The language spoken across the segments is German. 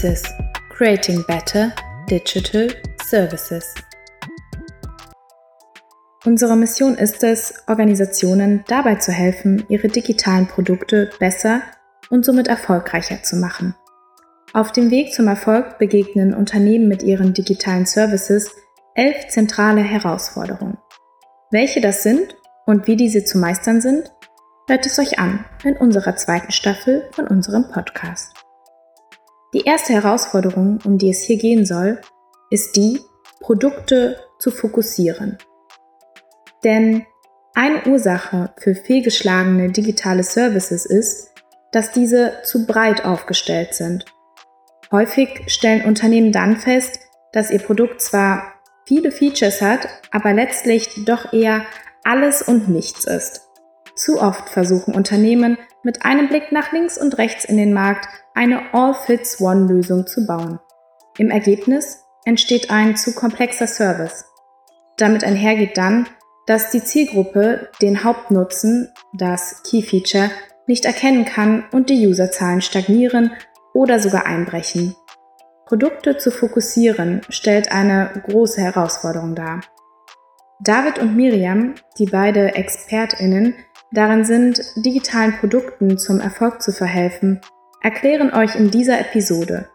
Services. Creating Better Digital Services. Unsere Mission ist es, Organisationen dabei zu helfen, ihre digitalen Produkte besser und somit erfolgreicher zu machen. Auf dem Weg zum Erfolg begegnen Unternehmen mit ihren digitalen Services elf zentrale Herausforderungen. Welche das sind und wie diese zu meistern sind, hört es euch an in unserer zweiten Staffel von unserem Podcast. Die erste Herausforderung, um die es hier gehen soll, ist die, Produkte zu fokussieren. Denn eine Ursache für fehlgeschlagene digitale Services ist, dass diese zu breit aufgestellt sind. Häufig stellen Unternehmen dann fest, dass ihr Produkt zwar viele Features hat, aber letztlich doch eher alles und nichts ist. Zu oft versuchen Unternehmen mit einem Blick nach links und rechts in den Markt eine All-Fits-One-Lösung zu bauen. Im Ergebnis entsteht ein zu komplexer Service. Damit einhergeht dann, dass die Zielgruppe den Hauptnutzen, das Key Feature, nicht erkennen kann und die Userzahlen stagnieren oder sogar einbrechen. Produkte zu fokussieren stellt eine große Herausforderung dar. David und Miriam, die beide Expertinnen darin sind, digitalen Produkten zum Erfolg zu verhelfen, erklären euch in dieser Episode,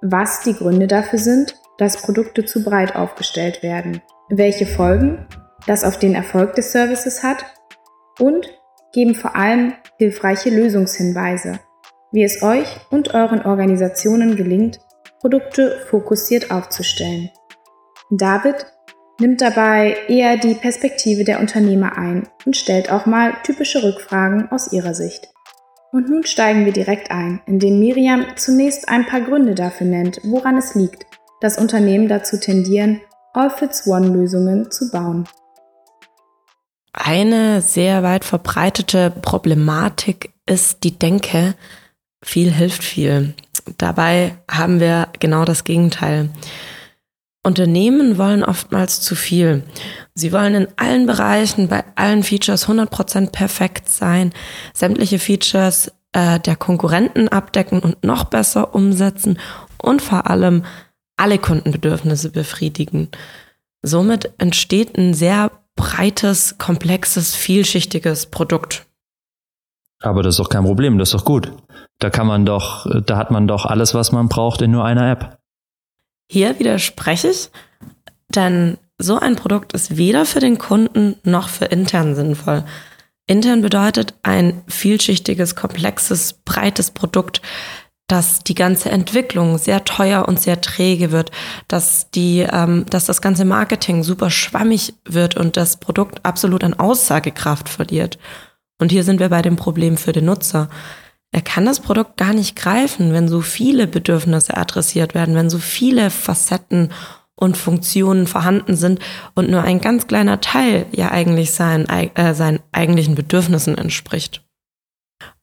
was die Gründe dafür sind, dass Produkte zu breit aufgestellt werden, welche Folgen das auf den Erfolg des Services hat und geben vor allem hilfreiche Lösungshinweise, wie es euch und euren Organisationen gelingt, Produkte fokussiert aufzustellen. David nimmt dabei eher die Perspektive der Unternehmer ein und stellt auch mal typische Rückfragen aus ihrer Sicht. Und nun steigen wir direkt ein, indem Miriam zunächst ein paar Gründe dafür nennt, woran es liegt, dass Unternehmen dazu tendieren, All-Fits-One-Lösungen zu bauen. Eine sehr weit verbreitete Problematik ist die Denke, viel hilft viel. Dabei haben wir genau das Gegenteil. Unternehmen wollen oftmals zu viel. Sie wollen in allen Bereichen, bei allen Features 100% perfekt sein, sämtliche Features äh, der Konkurrenten abdecken und noch besser umsetzen und vor allem alle Kundenbedürfnisse befriedigen. Somit entsteht ein sehr breites, komplexes, vielschichtiges Produkt. Aber das ist doch kein Problem, das ist doch gut. Da kann man doch, da hat man doch alles, was man braucht in nur einer App. Hier widerspreche ich, denn so ein Produkt ist weder für den Kunden noch für intern sinnvoll. Intern bedeutet ein vielschichtiges, komplexes, breites Produkt, dass die ganze Entwicklung sehr teuer und sehr träge wird, dass die, ähm, dass das ganze Marketing super schwammig wird und das Produkt absolut an Aussagekraft verliert. Und hier sind wir bei dem Problem für den Nutzer. Er kann das Produkt gar nicht greifen, wenn so viele Bedürfnisse adressiert werden, wenn so viele Facetten und Funktionen vorhanden sind und nur ein ganz kleiner Teil ja eigentlich seinen, äh, seinen eigentlichen Bedürfnissen entspricht.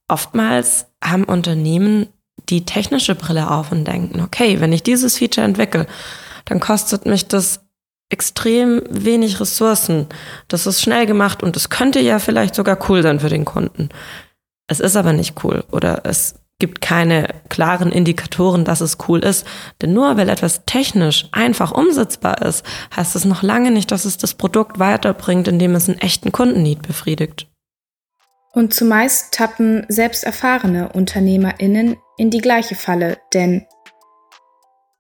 Oftmals haben Unternehmen die technische Brille auf und denken, okay, wenn ich dieses Feature entwickle, dann kostet mich das extrem wenig Ressourcen. Das ist schnell gemacht und es könnte ja vielleicht sogar cool sein für den Kunden. Es ist aber nicht cool oder es gibt keine klaren Indikatoren, dass es cool ist. Denn nur weil etwas technisch einfach umsetzbar ist, heißt es noch lange nicht, dass es das Produkt weiterbringt, indem es einen echten Kundennied befriedigt. Und zumeist tappen selbst erfahrene UnternehmerInnen in die gleiche Falle, denn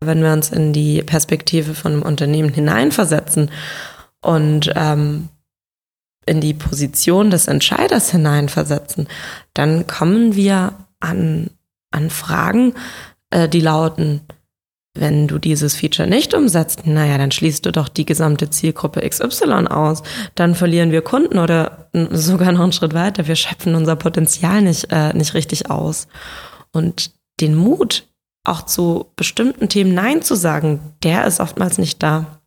wenn wir uns in die Perspektive von einem Unternehmen hineinversetzen und ähm, in die Position des Entscheiders hineinversetzen, dann kommen wir an, an Fragen, äh, die lauten, wenn du dieses Feature nicht umsetzt, naja, dann schließt du doch die gesamte Zielgruppe XY aus. Dann verlieren wir Kunden oder sogar noch einen Schritt weiter. Wir schöpfen unser Potenzial nicht, äh, nicht richtig aus. Und den Mut, auch zu bestimmten Themen Nein zu sagen, der ist oftmals nicht da.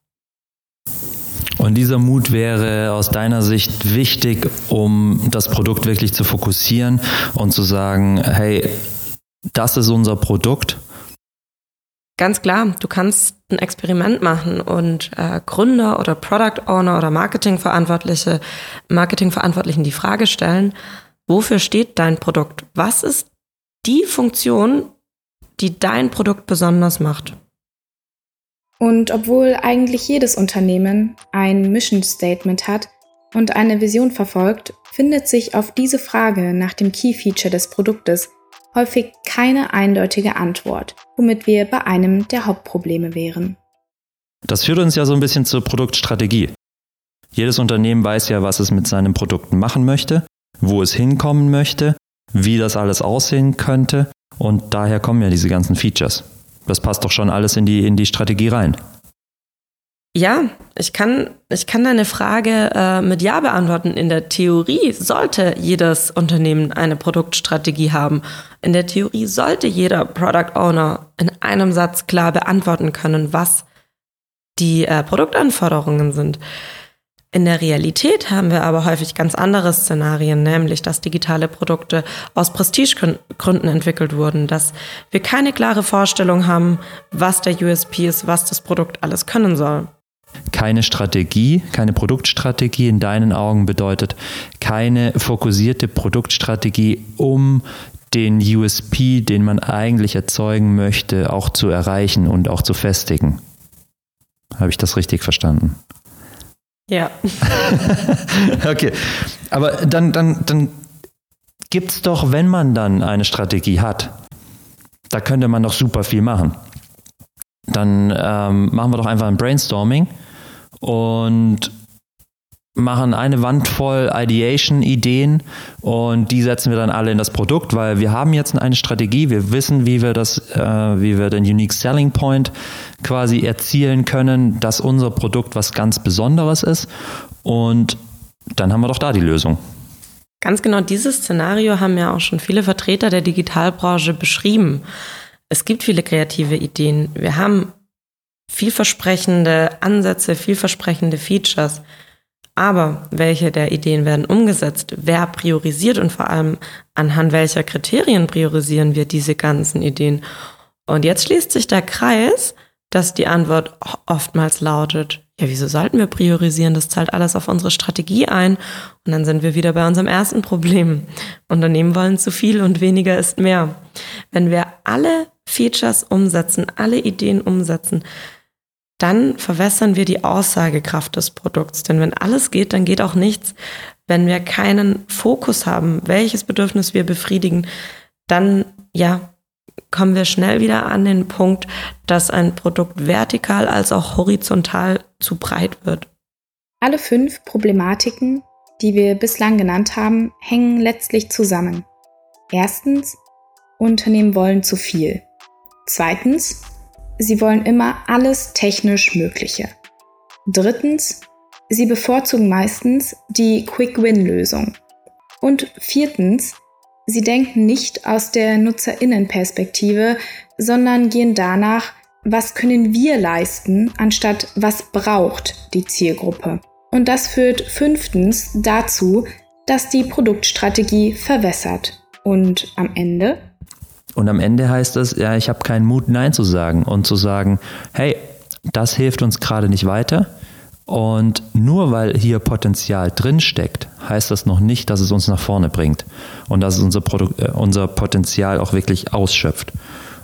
Und dieser Mut wäre aus deiner Sicht wichtig, um das Produkt wirklich zu fokussieren und zu sagen, hey, das ist unser Produkt. Ganz klar, du kannst ein Experiment machen und äh, Gründer oder Product Owner oder Marketingverantwortliche, Marketingverantwortlichen die Frage stellen, wofür steht dein Produkt? Was ist die Funktion, die dein Produkt besonders macht. Und obwohl eigentlich jedes Unternehmen ein Mission Statement hat und eine Vision verfolgt, findet sich auf diese Frage nach dem Key Feature des Produktes häufig keine eindeutige Antwort, womit wir bei einem der Hauptprobleme wären. Das führt uns ja so ein bisschen zur Produktstrategie. Jedes Unternehmen weiß ja, was es mit seinen Produkten machen möchte, wo es hinkommen möchte, wie das alles aussehen könnte und daher kommen ja diese ganzen Features. Das passt doch schon alles in die, in die Strategie rein. Ja, ich kann, ich kann deine Frage äh, mit Ja beantworten. In der Theorie sollte jedes Unternehmen eine Produktstrategie haben. In der Theorie sollte jeder Product Owner in einem Satz klar beantworten können, was die äh, Produktanforderungen sind. In der Realität haben wir aber häufig ganz andere Szenarien, nämlich dass digitale Produkte aus Prestigegründen entwickelt wurden, dass wir keine klare Vorstellung haben, was der USP ist, was das Produkt alles können soll. Keine Strategie, keine Produktstrategie in deinen Augen bedeutet keine fokussierte Produktstrategie, um den USP, den man eigentlich erzeugen möchte, auch zu erreichen und auch zu festigen. Habe ich das richtig verstanden? Ja. okay. Aber dann, dann, dann gibt es doch, wenn man dann eine Strategie hat, da könnte man doch super viel machen. Dann ähm, machen wir doch einfach ein Brainstorming und machen eine Wand voll Ideation-Ideen und die setzen wir dann alle in das Produkt, weil wir haben jetzt eine Strategie, wir wissen, wie wir das, äh, wie wir den Unique Selling Point quasi erzielen können, dass unser Produkt was ganz Besonderes ist und dann haben wir doch da die Lösung. Ganz genau dieses Szenario haben ja auch schon viele Vertreter der Digitalbranche beschrieben. Es gibt viele kreative Ideen. Wir haben vielversprechende Ansätze, vielversprechende Features. Aber welche der Ideen werden umgesetzt? Wer priorisiert und vor allem anhand welcher Kriterien priorisieren wir diese ganzen Ideen? Und jetzt schließt sich der Kreis, dass die Antwort oftmals lautet, ja, wieso sollten wir priorisieren? Das zahlt alles auf unsere Strategie ein. Und dann sind wir wieder bei unserem ersten Problem. Unternehmen wollen zu viel und weniger ist mehr. Wenn wir alle Features umsetzen, alle Ideen umsetzen, dann verwässern wir die Aussagekraft des Produkts. Denn wenn alles geht, dann geht auch nichts. Wenn wir keinen Fokus haben, welches Bedürfnis wir befriedigen, dann, ja, kommen wir schnell wieder an den Punkt, dass ein Produkt vertikal als auch horizontal zu breit wird. Alle fünf Problematiken, die wir bislang genannt haben, hängen letztlich zusammen. Erstens, Unternehmen wollen zu viel. Zweitens, Sie wollen immer alles technisch Mögliche. Drittens, sie bevorzugen meistens die Quick-Win-Lösung. Und viertens, sie denken nicht aus der Nutzerinnenperspektive, sondern gehen danach, was können wir leisten, anstatt was braucht die Zielgruppe. Und das führt fünftens dazu, dass die Produktstrategie verwässert. Und am Ende und am Ende heißt es, ja, ich habe keinen Mut, Nein zu sagen und zu sagen, hey, das hilft uns gerade nicht weiter. Und nur weil hier Potenzial drinsteckt, heißt das noch nicht, dass es uns nach vorne bringt und dass es unser, Produkt, äh, unser Potenzial auch wirklich ausschöpft.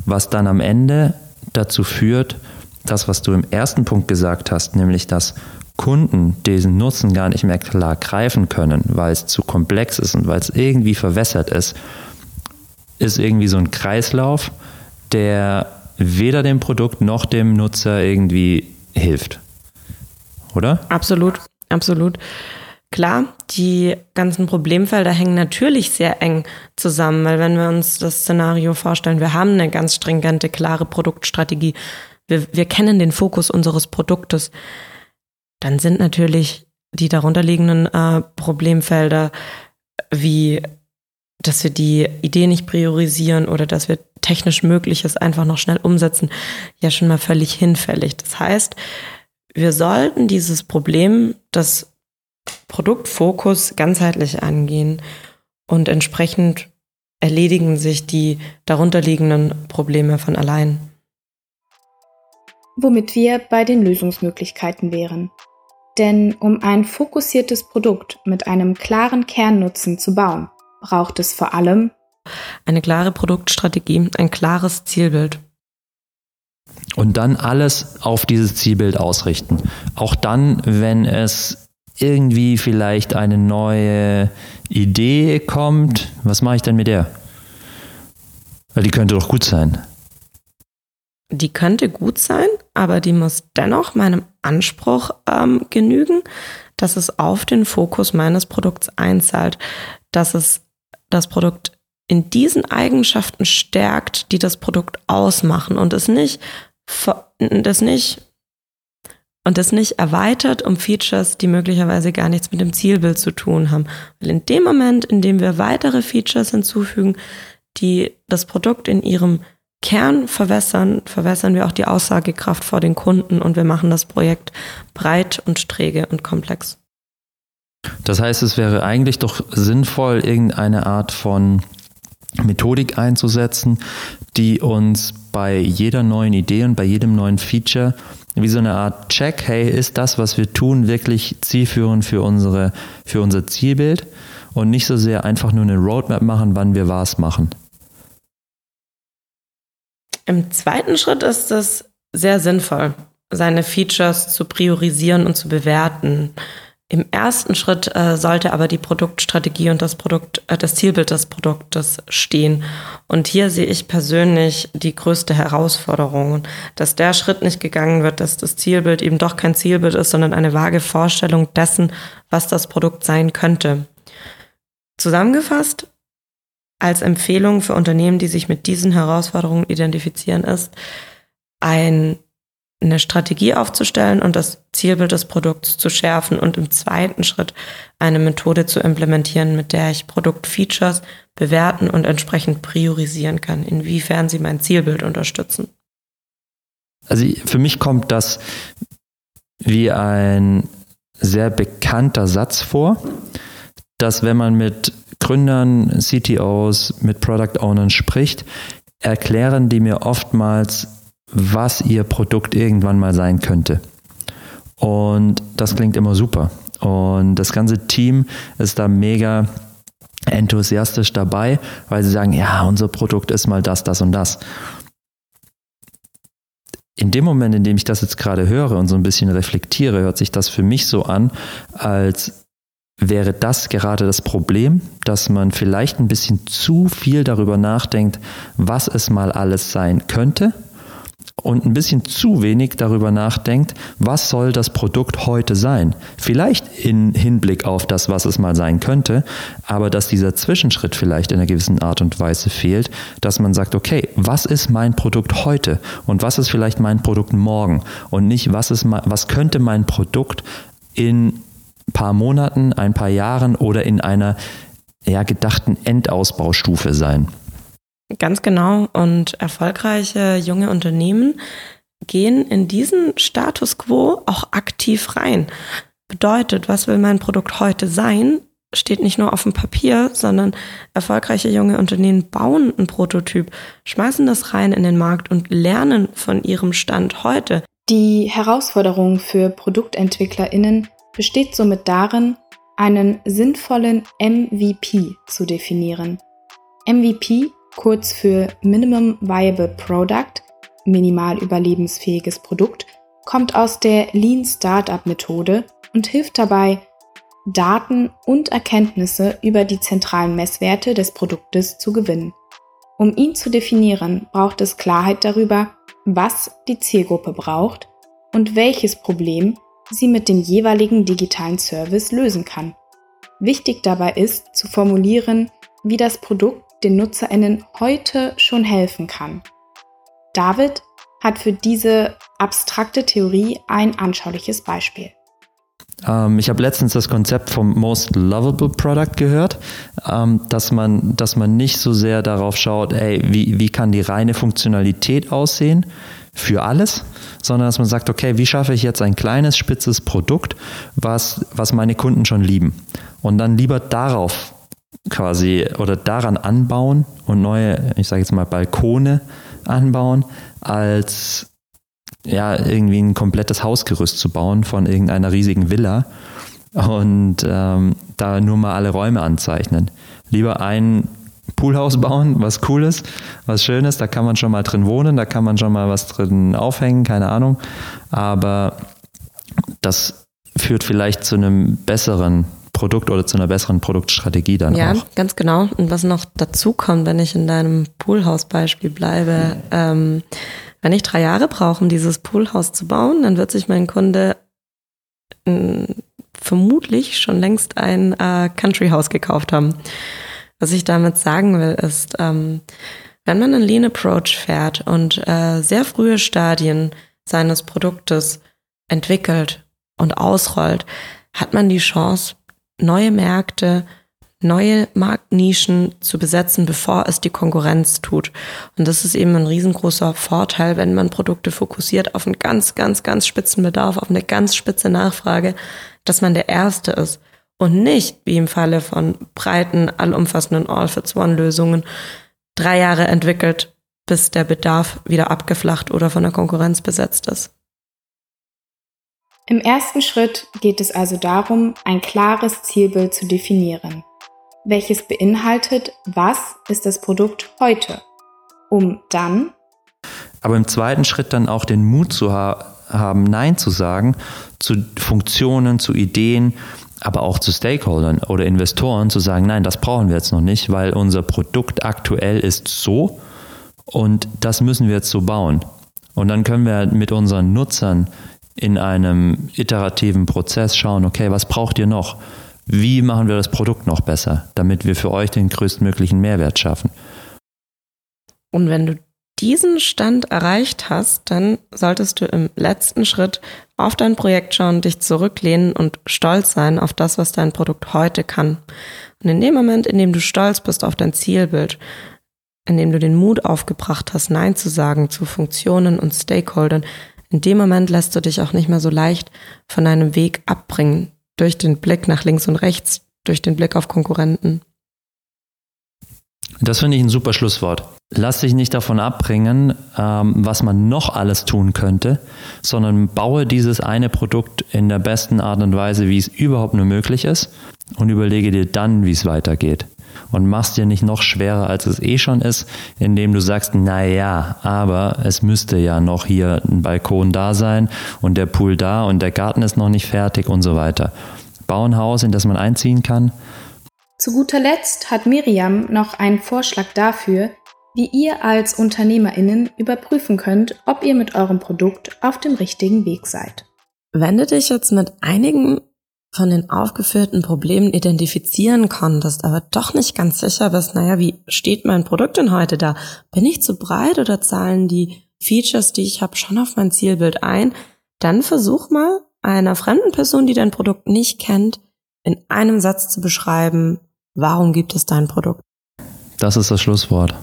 Was dann am Ende dazu führt, das, was du im ersten Punkt gesagt hast, nämlich dass Kunden diesen Nutzen gar nicht mehr klar greifen können, weil es zu komplex ist und weil es irgendwie verwässert ist ist irgendwie so ein Kreislauf, der weder dem Produkt noch dem Nutzer irgendwie hilft. Oder? Absolut, absolut. Klar, die ganzen Problemfelder hängen natürlich sehr eng zusammen, weil wenn wir uns das Szenario vorstellen, wir haben eine ganz stringente, klare Produktstrategie, wir, wir kennen den Fokus unseres Produktes, dann sind natürlich die darunterliegenden äh, Problemfelder wie dass wir die Idee nicht priorisieren oder dass wir technisch Mögliches einfach noch schnell umsetzen, ja schon mal völlig hinfällig. Das heißt, wir sollten dieses Problem des Produktfokus ganzheitlich angehen und entsprechend erledigen sich die darunterliegenden Probleme von allein. Womit wir bei den Lösungsmöglichkeiten wären. Denn um ein fokussiertes Produkt mit einem klaren Kernnutzen zu bauen, braucht es vor allem eine klare Produktstrategie, ein klares Zielbild. Und dann alles auf dieses Zielbild ausrichten. Auch dann, wenn es irgendwie vielleicht eine neue Idee kommt, was mache ich denn mit der? Weil die könnte doch gut sein. Die könnte gut sein, aber die muss dennoch meinem Anspruch ähm, genügen, dass es auf den Fokus meines Produkts einzahlt, dass es das Produkt in diesen Eigenschaften stärkt, die das Produkt ausmachen und es nicht, das nicht und das nicht erweitert um Features, die möglicherweise gar nichts mit dem Zielbild zu tun haben. Weil in dem Moment, in dem wir weitere Features hinzufügen, die das Produkt in ihrem Kern verwässern, verwässern wir auch die Aussagekraft vor den Kunden und wir machen das Projekt breit und träge und komplex. Das heißt, es wäre eigentlich doch sinnvoll, irgendeine Art von Methodik einzusetzen, die uns bei jeder neuen Idee und bei jedem neuen Feature wie so eine Art Check, hey, ist das, was wir tun, wirklich zielführend für, unsere, für unser Zielbild und nicht so sehr einfach nur eine Roadmap machen, wann wir was machen. Im zweiten Schritt ist es sehr sinnvoll, seine Features zu priorisieren und zu bewerten. Im ersten Schritt äh, sollte aber die Produktstrategie und das Produkt, äh, das Zielbild des Produktes stehen. Und hier sehe ich persönlich die größte Herausforderung, dass der Schritt nicht gegangen wird, dass das Zielbild eben doch kein Zielbild ist, sondern eine vage Vorstellung dessen, was das Produkt sein könnte. Zusammengefasst, als Empfehlung für Unternehmen, die sich mit diesen Herausforderungen identifizieren, ist, ein eine Strategie aufzustellen und das Zielbild des Produkts zu schärfen und im zweiten Schritt eine Methode zu implementieren, mit der ich Produktfeatures bewerten und entsprechend priorisieren kann, inwiefern sie mein Zielbild unterstützen. Also für mich kommt das wie ein sehr bekannter Satz vor, dass wenn man mit Gründern, CTOs, mit Product Ownern spricht, erklären die mir oftmals, was ihr Produkt irgendwann mal sein könnte. Und das klingt immer super. Und das ganze Team ist da mega enthusiastisch dabei, weil sie sagen, ja, unser Produkt ist mal das, das und das. In dem Moment, in dem ich das jetzt gerade höre und so ein bisschen reflektiere, hört sich das für mich so an, als wäre das gerade das Problem, dass man vielleicht ein bisschen zu viel darüber nachdenkt, was es mal alles sein könnte und ein bisschen zu wenig darüber nachdenkt, was soll das Produkt heute sein. Vielleicht in Hinblick auf das, was es mal sein könnte, aber dass dieser Zwischenschritt vielleicht in einer gewissen Art und Weise fehlt, dass man sagt, okay, was ist mein Produkt heute und was ist vielleicht mein Produkt morgen und nicht, was, ist, was könnte mein Produkt in paar Monaten, ein paar Jahren oder in einer ja, gedachten Endausbaustufe sein. Ganz genau. Und erfolgreiche junge Unternehmen gehen in diesen Status quo auch aktiv rein. Bedeutet, was will mein Produkt heute sein? Steht nicht nur auf dem Papier, sondern erfolgreiche junge Unternehmen bauen einen Prototyp, schmeißen das rein in den Markt und lernen von ihrem Stand heute. Die Herausforderung für ProduktentwicklerInnen besteht somit darin, einen sinnvollen MVP zu definieren. MVP kurz für Minimum Viable Product, minimal überlebensfähiges Produkt, kommt aus der Lean Startup Methode und hilft dabei, Daten und Erkenntnisse über die zentralen Messwerte des Produktes zu gewinnen. Um ihn zu definieren, braucht es Klarheit darüber, was die Zielgruppe braucht und welches Problem sie mit dem jeweiligen digitalen Service lösen kann. Wichtig dabei ist zu formulieren, wie das Produkt den NutzerInnen heute schon helfen kann. David hat für diese abstrakte Theorie ein anschauliches Beispiel. Ähm, ich habe letztens das Konzept vom Most Lovable Product gehört, ähm, dass, man, dass man nicht so sehr darauf schaut, ey, wie, wie kann die reine Funktionalität aussehen für alles, sondern dass man sagt, okay, wie schaffe ich jetzt ein kleines, spitzes Produkt, was, was meine Kunden schon lieben. Und dann lieber darauf quasi oder daran anbauen und neue, ich sage jetzt mal, Balkone anbauen, als ja, irgendwie ein komplettes Hausgerüst zu bauen von irgendeiner riesigen Villa und ähm, da nur mal alle Räume anzeichnen. Lieber ein Poolhaus bauen, was cool ist, was schön ist, da kann man schon mal drin wohnen, da kann man schon mal was drin aufhängen, keine Ahnung. Aber das führt vielleicht zu einem besseren Produkt oder zu einer besseren Produktstrategie dann ja, auch. Ja, ganz genau. Und was noch dazu kommt, wenn ich in deinem Poolhaus-Beispiel bleibe, ähm, wenn ich drei Jahre brauche, um dieses Poolhaus zu bauen, dann wird sich mein Kunde äh, vermutlich schon längst ein äh, Country-Haus gekauft haben. Was ich damit sagen will, ist, ähm, wenn man einen Lean Approach fährt und äh, sehr frühe Stadien seines Produktes entwickelt und ausrollt, hat man die Chance, neue Märkte, neue Marktnischen zu besetzen, bevor es die Konkurrenz tut. Und das ist eben ein riesengroßer Vorteil, wenn man Produkte fokussiert auf einen ganz, ganz, ganz spitzen Bedarf, auf eine ganz spitze Nachfrage, dass man der Erste ist und nicht, wie im Falle von breiten, allumfassenden All-Fits-One-Lösungen, drei Jahre entwickelt, bis der Bedarf wieder abgeflacht oder von der Konkurrenz besetzt ist. Im ersten Schritt geht es also darum, ein klares Zielbild zu definieren, welches beinhaltet, was ist das Produkt heute, um dann aber im zweiten Schritt dann auch den Mut zu ha haben, Nein zu sagen zu Funktionen, zu Ideen, aber auch zu Stakeholdern oder Investoren zu sagen, nein, das brauchen wir jetzt noch nicht, weil unser Produkt aktuell ist so und das müssen wir jetzt so bauen. Und dann können wir mit unseren Nutzern in einem iterativen Prozess schauen, okay, was braucht ihr noch? Wie machen wir das Produkt noch besser, damit wir für euch den größtmöglichen Mehrwert schaffen? Und wenn du diesen Stand erreicht hast, dann solltest du im letzten Schritt auf dein Projekt schauen, dich zurücklehnen und stolz sein auf das, was dein Produkt heute kann. Und in dem Moment, in dem du stolz bist auf dein Zielbild, in dem du den Mut aufgebracht hast, Nein zu sagen zu Funktionen und Stakeholdern, in dem Moment lässt du dich auch nicht mehr so leicht von deinem Weg abbringen, durch den Blick nach links und rechts, durch den Blick auf Konkurrenten. Das finde ich ein super Schlusswort. Lass dich nicht davon abbringen, ähm, was man noch alles tun könnte, sondern baue dieses eine Produkt in der besten Art und Weise, wie es überhaupt nur möglich ist und überlege dir dann, wie es weitergeht und machst dir nicht noch schwerer, als es eh schon ist, indem du sagst, na ja, aber es müsste ja noch hier ein Balkon da sein und der Pool da und der Garten ist noch nicht fertig und so weiter. Bau ein Haus, in das man einziehen kann. Zu guter Letzt hat Miriam noch einen Vorschlag dafür, wie ihr als UnternehmerInnen überprüfen könnt, ob ihr mit eurem Produkt auf dem richtigen Weg seid. Wenn du dich jetzt mit einigen von den aufgeführten Problemen identifizieren konntest, aber doch nicht ganz sicher bist, naja, wie steht mein Produkt denn heute da? Bin ich zu breit oder zahlen die Features, die ich habe, schon auf mein Zielbild ein? Dann versuch mal einer fremden Person, die dein Produkt nicht kennt, in einem Satz zu beschreiben, warum gibt es dein Produkt? Das ist das Schlusswort.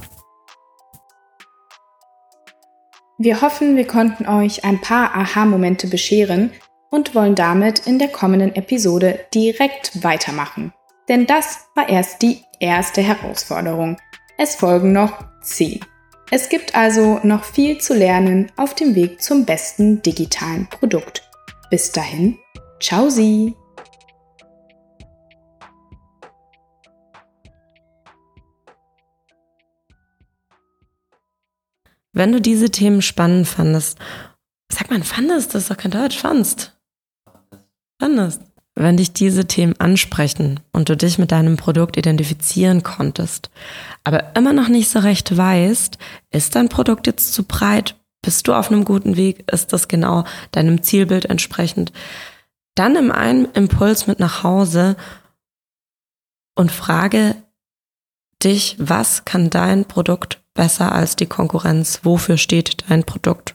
Wir hoffen, wir konnten euch ein paar Aha-Momente bescheren und wollen damit in der kommenden Episode direkt weitermachen. Denn das war erst die erste Herausforderung. Es folgen noch zehn. Es gibt also noch viel zu lernen auf dem Weg zum besten digitalen Produkt. Bis dahin, ciao Sie! Wenn du diese Themen spannend fandest, sag mal, fandest, das ist doch kein Deutsch, fandst fandest. Wenn dich diese Themen ansprechen und du dich mit deinem Produkt identifizieren konntest, aber immer noch nicht so recht weißt, ist dein Produkt jetzt zu breit? Bist du auf einem guten Weg? Ist das genau deinem Zielbild entsprechend? Dann nimm einen Impuls mit nach Hause und frage dich, was kann dein Produkt besser als die Konkurrenz? Wofür steht dein Produkt?